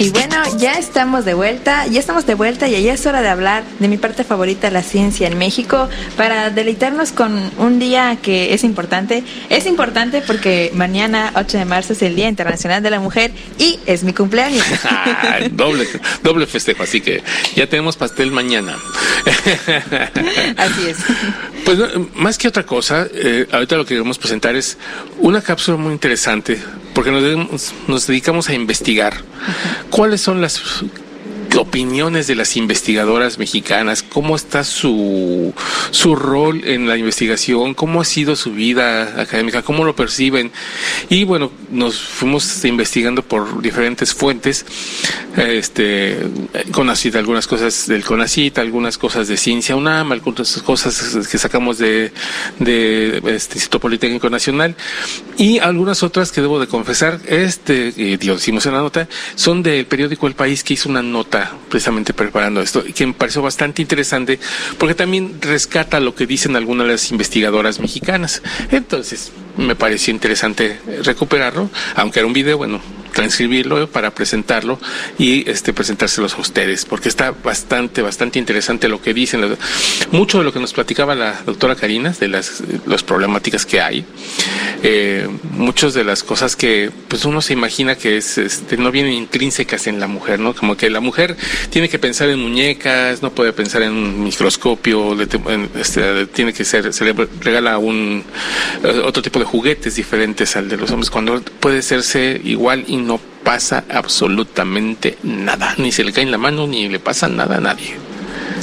Y bueno, ya estamos de vuelta, ya estamos de vuelta y ya es hora de hablar de mi parte favorita, la ciencia en México, para deleitarnos con un día que es importante. Es importante porque mañana, 8 de marzo, es el Día Internacional de la Mujer y es mi cumpleaños. Ah, doble, doble festejo, así que ya tenemos pastel mañana. Así es. Pues más que otra cosa, eh, ahorita lo que queremos presentar es una cápsula muy interesante, porque nos, dedicamos- a investigar. Cuáles son las opiniones de las investigadoras mexicanas, cómo está su, su rol en la investigación, cómo ha sido su vida académica, cómo lo perciben. Y bueno, nos fuimos investigando por diferentes fuentes, este, CONACIT, algunas cosas del CONACIT, algunas cosas de Ciencia UNAM, algunas cosas que sacamos de, de este Instituto Politécnico Nacional. Y algunas otras que debo de confesar, este, eh, lo decimos en la nota, son del periódico El País que hizo una nota precisamente preparando esto y que me pareció bastante interesante porque también rescata lo que dicen algunas de las investigadoras mexicanas. Entonces, me pareció interesante recuperarlo, aunque era un video, bueno, transcribirlo para presentarlo y este presentárselos a ustedes, porque está bastante, bastante interesante lo que dicen. Mucho de lo que nos platicaba la doctora Karina, de las, problemáticas que hay, eh, muchas de las cosas que pues uno se imagina que es, este, no vienen intrínsecas en la mujer, ¿no? Como que la mujer tiene que pensar en muñecas, no puede pensar en un microscopio, este, tiene que ser, se le regala un eh, otro tipo de juguetes diferentes al de los hombres, cuando puede serse igual no pasa absolutamente nada, ni se le cae en la mano, ni le pasa nada a nadie.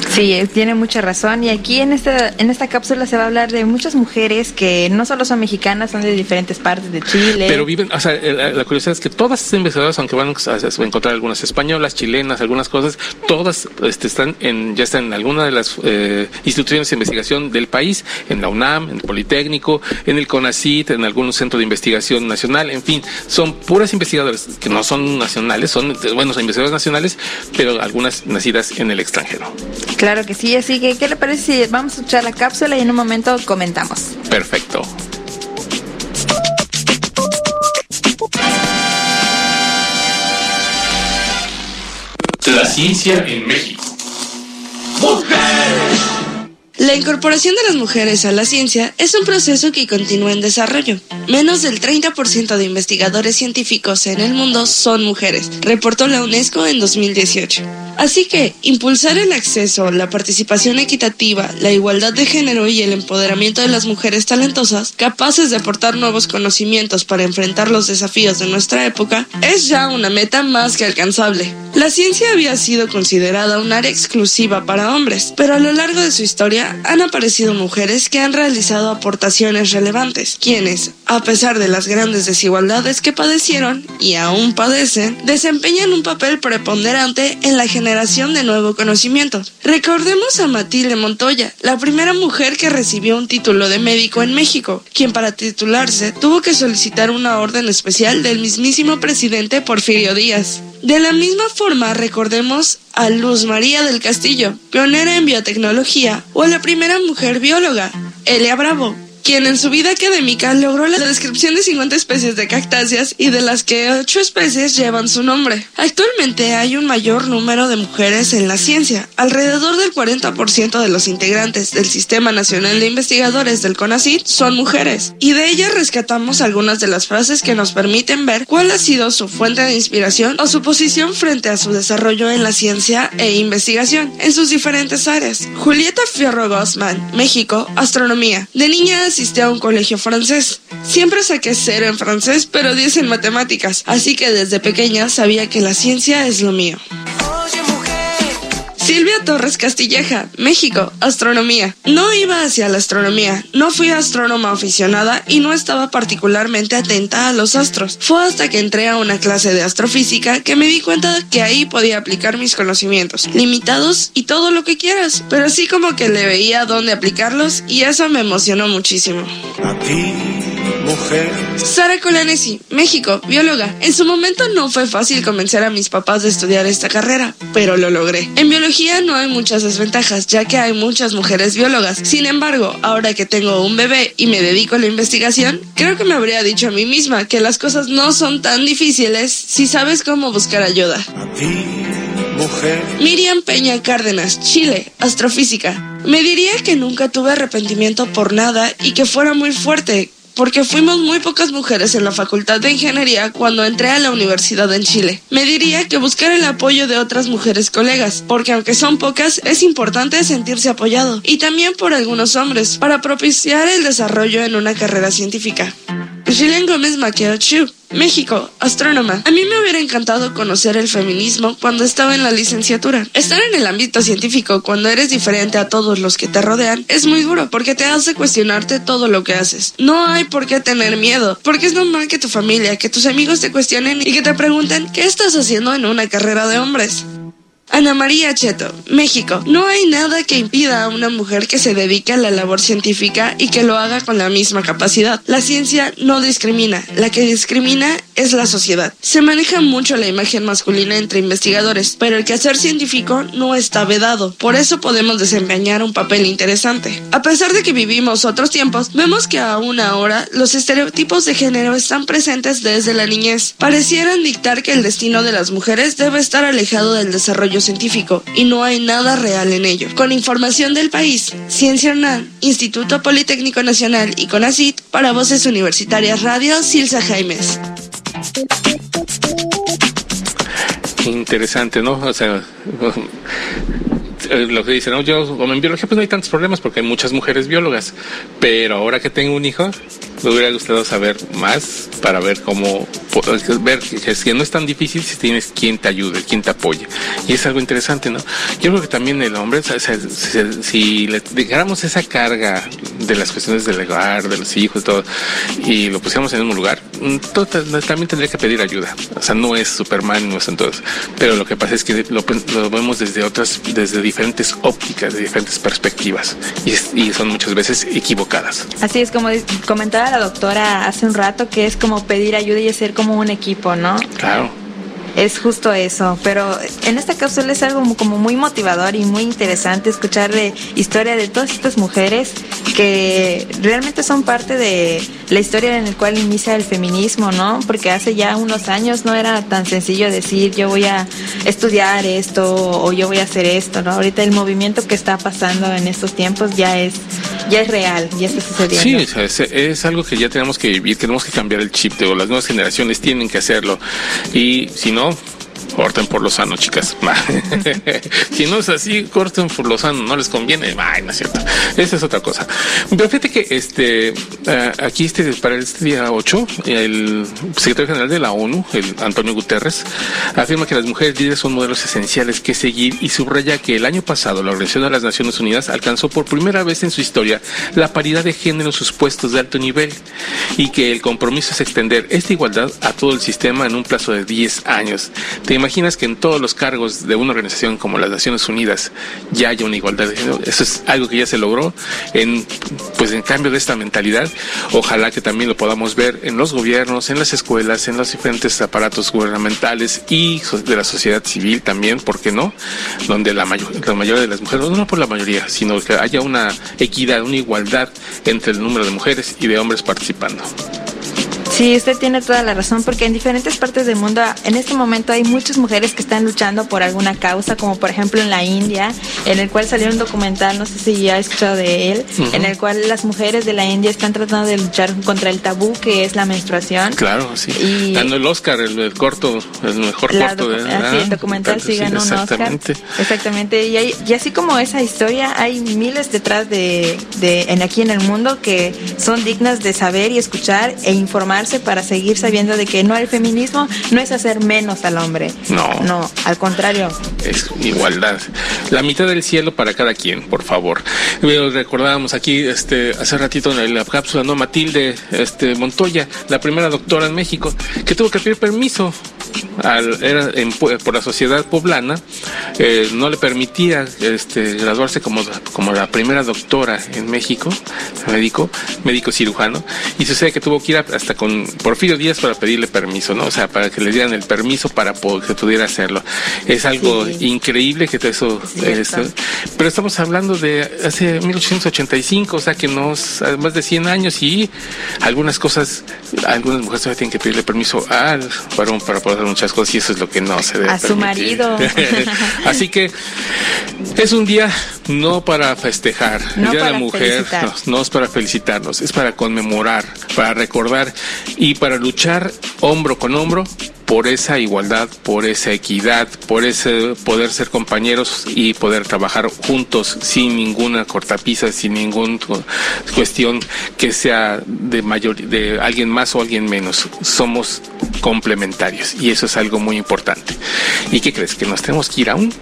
Sí, tiene mucha razón. Y aquí en esta, en esta cápsula se va a hablar de muchas mujeres que no solo son mexicanas, son de diferentes partes de Chile. Pero viven, o sea, la curiosidad es que todas estas investigadoras, aunque van a encontrar algunas españolas, chilenas, algunas cosas, todas este, están en, ya están en alguna de las eh, instituciones de investigación del país, en la UNAM, en el Politécnico, en el CONACIT, en algún centro de investigación nacional, en fin, son puras investigadoras que no son nacionales, son, bueno, son investigadoras nacionales, pero algunas nacidas en el extranjero. Claro que sí, así que ¿qué le parece si vamos a escuchar la cápsula y en un momento comentamos? Perfecto. La ciencia en México. La incorporación de las mujeres a la ciencia es un proceso que continúa en desarrollo. Menos del 30% de investigadores científicos en el mundo son mujeres, reportó la UNESCO en 2018. Así que, impulsar el acceso, la participación equitativa, la igualdad de género y el empoderamiento de las mujeres talentosas, capaces de aportar nuevos conocimientos para enfrentar los desafíos de nuestra época, es ya una meta más que alcanzable. La ciencia había sido considerada un área exclusiva para hombres, pero a lo largo de su historia han aparecido mujeres que han realizado aportaciones relevantes, quienes, a pesar de las grandes desigualdades que padecieron y aún padecen, desempeñan un papel preponderante en la generación de nuevo conocimiento. Recordemos a Matilde Montoya, la primera mujer que recibió un título de médico en México, quien para titularse tuvo que solicitar una orden especial del mismísimo presidente Porfirio Díaz. De la misma forma, recordemos a Luz María del Castillo, pionera en biotecnología, o a la primera mujer bióloga, Elia Bravo, quien en su vida académica logró la descripción de 50 especies de cactáceas y de las que 8 especies llevan su nombre. Actualmente hay un mayor número de mujeres en la ciencia. Alrededor del 40% de los integrantes del Sistema Nacional de Investigadores del CONACYT son mujeres, y de ellas rescatamos algunas de las frases que nos permiten ver cuál ha sido su fuente de inspiración o su posición frente a su desarrollo en la ciencia e investigación en sus diferentes áreas. Julieta Fierro Gossman, México, Astronomía. De niña asistí a un colegio francés. Siempre saqué cero en francés, pero 10 en matemáticas, así que desde pequeña sabía que la ciencia es lo mío. Silvia Torres Castilleja, México, astronomía. No iba hacia la astronomía, no fui astrónoma aficionada y no estaba particularmente atenta a los astros. Fue hasta que entré a una clase de astrofísica que me di cuenta que ahí podía aplicar mis conocimientos, limitados y todo lo que quieras, pero así como que le veía dónde aplicarlos y eso me emocionó muchísimo. Sara Colanesi, México, bióloga. En su momento no fue fácil convencer a mis papás de estudiar esta carrera, pero lo logré. En biología no hay muchas desventajas, ya que hay muchas mujeres biólogas. Sin embargo, ahora que tengo un bebé y me dedico a la investigación, creo que me habría dicho a mí misma que las cosas no son tan difíciles si sabes cómo buscar ayuda. Miriam Peña Cárdenas, Chile, astrofísica. Me diría que nunca tuve arrepentimiento por nada y que fuera muy fuerte, porque fuimos muy pocas mujeres en la Facultad de Ingeniería cuando entré a la universidad en Chile. Me diría que buscar el apoyo de otras mujeres colegas, porque aunque son pocas, es importante sentirse apoyado, y también por algunos hombres, para propiciar el desarrollo en una carrera científica. Gillian Gómez Chu, México, astrónoma. A mí me hubiera encantado conocer el feminismo cuando estaba en la licenciatura. Estar en el ámbito científico cuando eres diferente a todos los que te rodean es muy duro porque te hace cuestionarte todo lo que haces. No hay por qué tener miedo, porque es normal que tu familia, que tus amigos te cuestionen y que te pregunten qué estás haciendo en una carrera de hombres. Ana María Cheto, México. No hay nada que impida a una mujer que se dedique a la labor científica y que lo haga con la misma capacidad. La ciencia no discrimina, la que discrimina es la sociedad. Se maneja mucho la imagen masculina entre investigadores, pero el quehacer científico no está vedado. Por eso podemos desempeñar un papel interesante. A pesar de que vivimos otros tiempos, vemos que aún ahora los estereotipos de género están presentes desde la niñez. Parecieran dictar que el destino de las mujeres debe estar alejado del desarrollo científico y no hay nada real en ello. Con información del país, Ciencia Hernán, Instituto Politécnico Nacional y CONACIT para Voces Universitarias Radio, Silsa Jaimes. Interesante, ¿no? O sea, lo que dicen, ¿no? yo como en biología pues no hay tantos problemas porque hay muchas mujeres biólogas, pero ahora que tengo un hijo, me hubiera gustado saber más para ver cómo, ver que no es tan difícil si tienes quien te ayude, quien te apoye. Y es algo interesante, ¿no? Yo creo que también el hombre, si le dejáramos esa carga de las cuestiones del hogar, de los hijos, todo, y lo pusiéramos en un lugar, mm, también tendría que pedir ayuda. O sea, no es Superman, no es entonces. Pero lo que pasa es que lo, vemos desde otras, desde diferentes ópticas, de diferentes perspectivas, y, y son muchas veces equivocadas. Así es como comentaba la doctora hace un rato, que es como pedir ayuda y ser como un equipo, ¿no? Claro es justo eso. Pero en esta cápsula es algo como muy motivador y muy interesante escuchar la historia de todas estas mujeres que realmente son parte de la historia en la cual inicia el feminismo, ¿no? Porque hace ya unos años no era tan sencillo decir yo voy a estudiar esto o yo voy a hacer esto, ¿no? Ahorita el movimiento que está pasando en estos tiempos ya es ya es real, ya está sucediendo. Sí, es, algo que ya tenemos que vivir, tenemos que cambiar el chip, o las nuevas generaciones tienen que hacerlo. Y si no, know? Corten por lo sano, chicas. si no es así, corten por lo sano, no les conviene. Ay, no es cierto. Esa es otra cosa. Pero fíjate que este, eh, aquí este, para este día 8, el secretario general de la ONU, el Antonio Guterres, afirma que las mujeres líderes son modelos esenciales que seguir y subraya que el año pasado la Organización de las Naciones Unidas alcanzó por primera vez en su historia la paridad de género en sus puestos de alto nivel y que el compromiso es extender esta igualdad a todo el sistema en un plazo de 10 años. ¿Te imaginas que en todos los cargos de una organización como las Naciones Unidas ya haya una igualdad de género? Eso es algo que ya se logró en, pues en cambio de esta mentalidad. Ojalá que también lo podamos ver en los gobiernos, en las escuelas, en los diferentes aparatos gubernamentales y de la sociedad civil también, ¿por qué no? Donde la, mayor, la mayoría de las mujeres, no por la mayoría, sino que haya una equidad, una igualdad entre el número de mujeres y de hombres participando. Sí, usted tiene toda la razón, porque en diferentes partes del mundo, en este momento hay muchas mujeres que están luchando por alguna causa, como por ejemplo en la India, en el cual salió un documental, no sé si ya ha escuchado de él, en el cual las mujeres de la India están tratando de luchar contra el tabú que es la menstruación. Claro, sí. Y Dando el Oscar, el, corto, el mejor corto. De, ah, sí, el documental sí, ganó un Oscar. Exactamente. Y, y así como esa historia, hay miles detrás de, de en aquí en el mundo que son dignas de saber y escuchar e informar para seguir sabiendo de que no el feminismo no es hacer menos al hombre. No. No, al contrario. Es igualdad. La mitad del cielo para cada quien, por favor. Recordábamos aquí este hace ratito en la cápsula, ¿no? Matilde este, Montoya, la primera doctora en México, que tuvo que pedir permiso al, era por la sociedad poblana, eh, no le permitía este, graduarse como, como la primera doctora en México, médico, médico cirujano, y sucede que tuvo que ir hasta con Porfirio Díaz para pedirle permiso, ¿no? O sea, para que le dieran el permiso para que pudiera hacerlo. Es algo increíble que eso, eso, pero estamos hablando de hace 1885, o sea que nos, más de 100 años y algunas cosas, algunas mujeres todavía tienen que pedirle permiso al varón para poder hacer muchas cosas y eso es lo que no se debe. A su marido. Así que es un día no para festejar, el Día de la Mujer no es para felicitarnos, es para conmemorar, para recordar y para luchar hombro con hombro por esa igualdad, por esa equidad, por ese poder ser compañeros y poder trabajar juntos sin ninguna cortapisa, sin ninguna cuestión que sea de mayor, de alguien más o alguien menos. Somos complementarios y eso es algo muy importante. ¿Y qué crees? ¿Que nos tenemos que ir a un?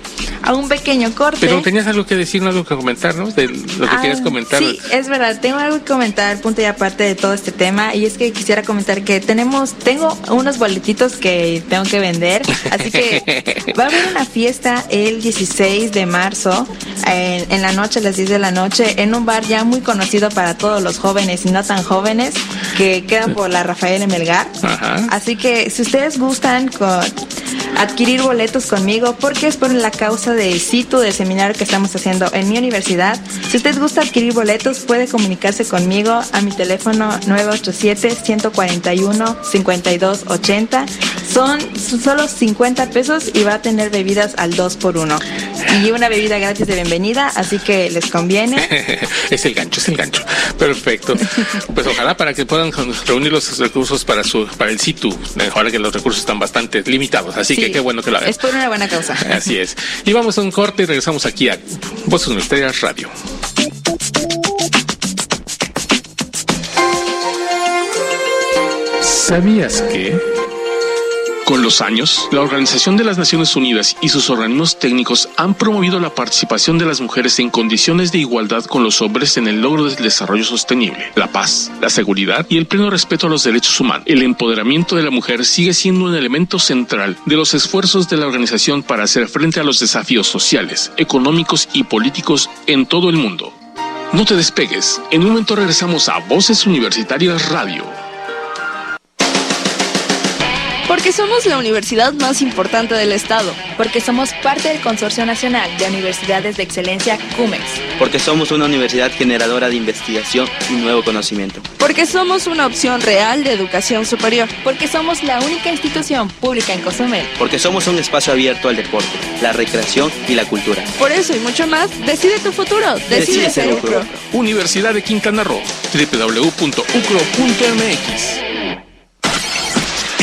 A un pequeño corte. Pero tenías algo que decir, algo que comentar, ¿no? De lo que Ah, quieres comentar. Sí, es verdad, tengo algo que comentar, punto y aparte de todo este tema, y es que quisiera comentar que tenemos, tengo unos boletitos que tengo que vender, así que va a haber una fiesta el 16 de marzo, en, en la noche, a las 10 de la noche, en un bar ya muy conocido para todos los jóvenes y no tan jóvenes, que queda por la Rafael Emelgar. Ajá. Así que si ustedes gustan con- adquirir boletos conmigo, porque es por la causa del CITU, del seminario que estamos haciendo en mi universidad, si usted gusta adquirir boletos, puede comunicarse conmigo a mi teléfono 987-141-5280. Son solo 50 pesos y va a tener bebidas al 2 por 1 Y una bebida gratis de bienvenida, así que les conviene. es el gancho, es el gancho. Perfecto. Pues ojalá para que puedan reunir los recursos para su para el situ. Ahora que los recursos están bastante limitados, así que qué bueno que lo hagan. Es por una buena causa. Así es. Y vamos a un corte y regresamos aquí a Voces Universitarias Radio. ¿Sabías que? Con los años, la Organización de las Naciones Unidas y sus organismos técnicos han promovido la participación de las mujeres en condiciones de igualdad con los hombres en el logro del desarrollo sostenible, la paz, la seguridad y el pleno respeto a los derechos humanos. El empoderamiento de la mujer sigue siendo un elemento central de los esfuerzos de la organización para hacer frente a los desafíos sociales, económicos y políticos en todo el mundo. No te despegues, en un momento regresamos a Voces Universitarias Radio. Porque somos la universidad más importante del estado. Porque somos parte del Consorcio Nacional de Universidades de Excelencia CUMEX. Porque somos una universidad generadora de investigación y nuevo conocimiento. Porque somos una opción real de educación superior. Porque somos la única institución pública en Cozumel. Porque somos un espacio abierto al deporte, la recreación y la cultura. Por eso y mucho más, decide tu futuro. Decide, Decide ser UCRO. Universidad de Quintana Roo, www.ucro.mx.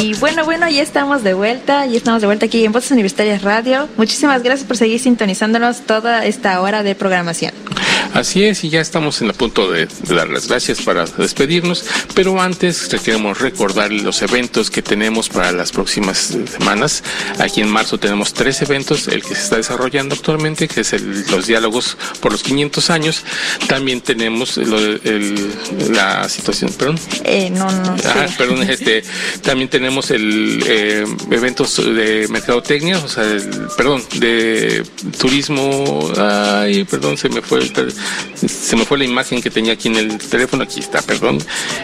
Y bueno, bueno, ya estamos de vuelta, ya estamos de vuelta aquí en Voces Universitarias Radio. Muchísimas gracias por seguir sintonizándonos toda esta hora de programación. Así es, y ya estamos en el punto de, de dar las gracias para despedirnos, pero antes queremos recordar los eventos que tenemos para las próximas semanas. Aquí en marzo tenemos tres eventos, el que se está desarrollando actualmente, que es el- los diálogos por los 500 años. También tenemos de- el- la situación, perdón, Eh, no, no, sí. Ajá, perdón, este, también tenemos el eh, eventos de mercadotecnia, o sea, el- perdón, de turismo, ay, perdón, se me fue el se me fue la imagen que tenía aquí en el teléfono, aquí está, perdón,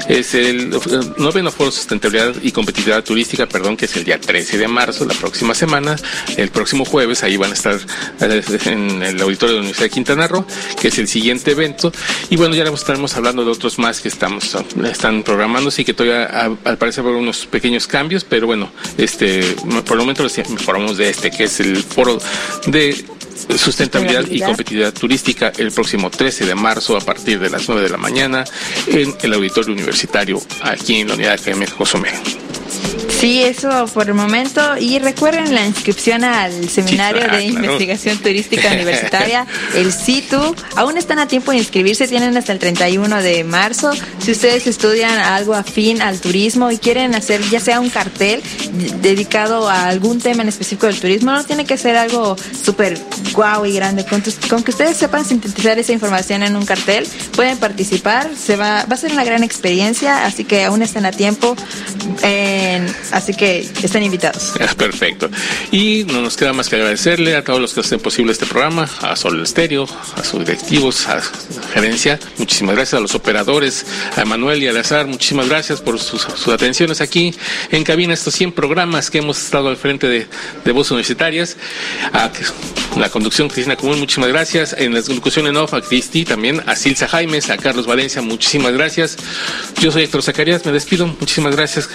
es el noveno foro sustentabilidad y competitividad turística, perdón, que es el día 13 de marzo, la próxima semana, el próximo jueves, ahí van a estar eh, en el auditorio de la Universidad de Quintana Roo, que es el siguiente evento, y bueno, ya estaremos hablando de otros más que estamos, están programándose y que todavía al parecer habrá unos pequeños cambios, pero bueno, este, por el momento les informamos de este, que es el foro de sustentabilidad y competitividad turística el próximo 13 de marzo a partir de las 9 de la mañana en el auditorio universitario aquí en la unidad académica Cozumel. Sí, eso por el momento. Y recuerden la inscripción al seminario Sí, de claro. investigación turística universitaria, el CITU. Aún están a tiempo de inscribirse, tienen hasta el 31 de marzo. Si ustedes estudian algo afín al turismo y quieren hacer ya sea un cartel de- dedicado a algún tema en específico del turismo, no tiene que ser algo súper guau y grande. Con, tus- con que ustedes sepan sintetizar esa información en un cartel, pueden participar. Se va, va a ser una gran experiencia, así que aún están a tiempo. En- así que están invitados. Perfecto. Y no nos queda más que agradecerle a todos los que hacen posible este programa, a Sol Estéreo, a sus directivos, a gerencia. Muchísimas gracias a los operadores, a Manuel y a Lazar. Muchísimas gracias por sus, atenciones aquí en cabina, estos 100 programas que hemos estado al frente de, de Voces Universitarias. A la conducción Cristina Común, muchísimas gracias. En la locución en off, a Cristi, también a Silsa Jaimes, a Carlos Valencia, muchísimas gracias. Yo soy Héctor Zacarías, me despido. Muchísimas gracias.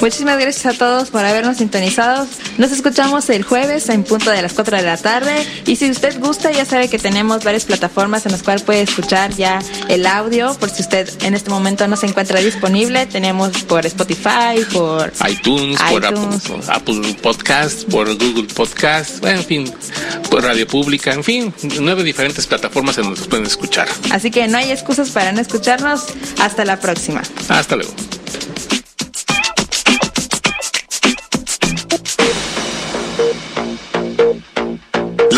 Muchísimas gracias a todos por habernos sintonizado. Nos escuchamos el jueves en punto de las 4 de la tarde. Y si usted gusta, ya sabe que tenemos varias plataformas en las cuales puede escuchar ya el audio. Por si usted en este momento no se encuentra disponible, tenemos por Spotify, por iTunes, por Apple, Podcast, por Google Podcast, en fin, por Radio Pública, en fin, nueve diferentes plataformas en donde nos pueden escuchar. Así que no hay excusas para no escucharnos. Hasta la próxima. Hasta luego.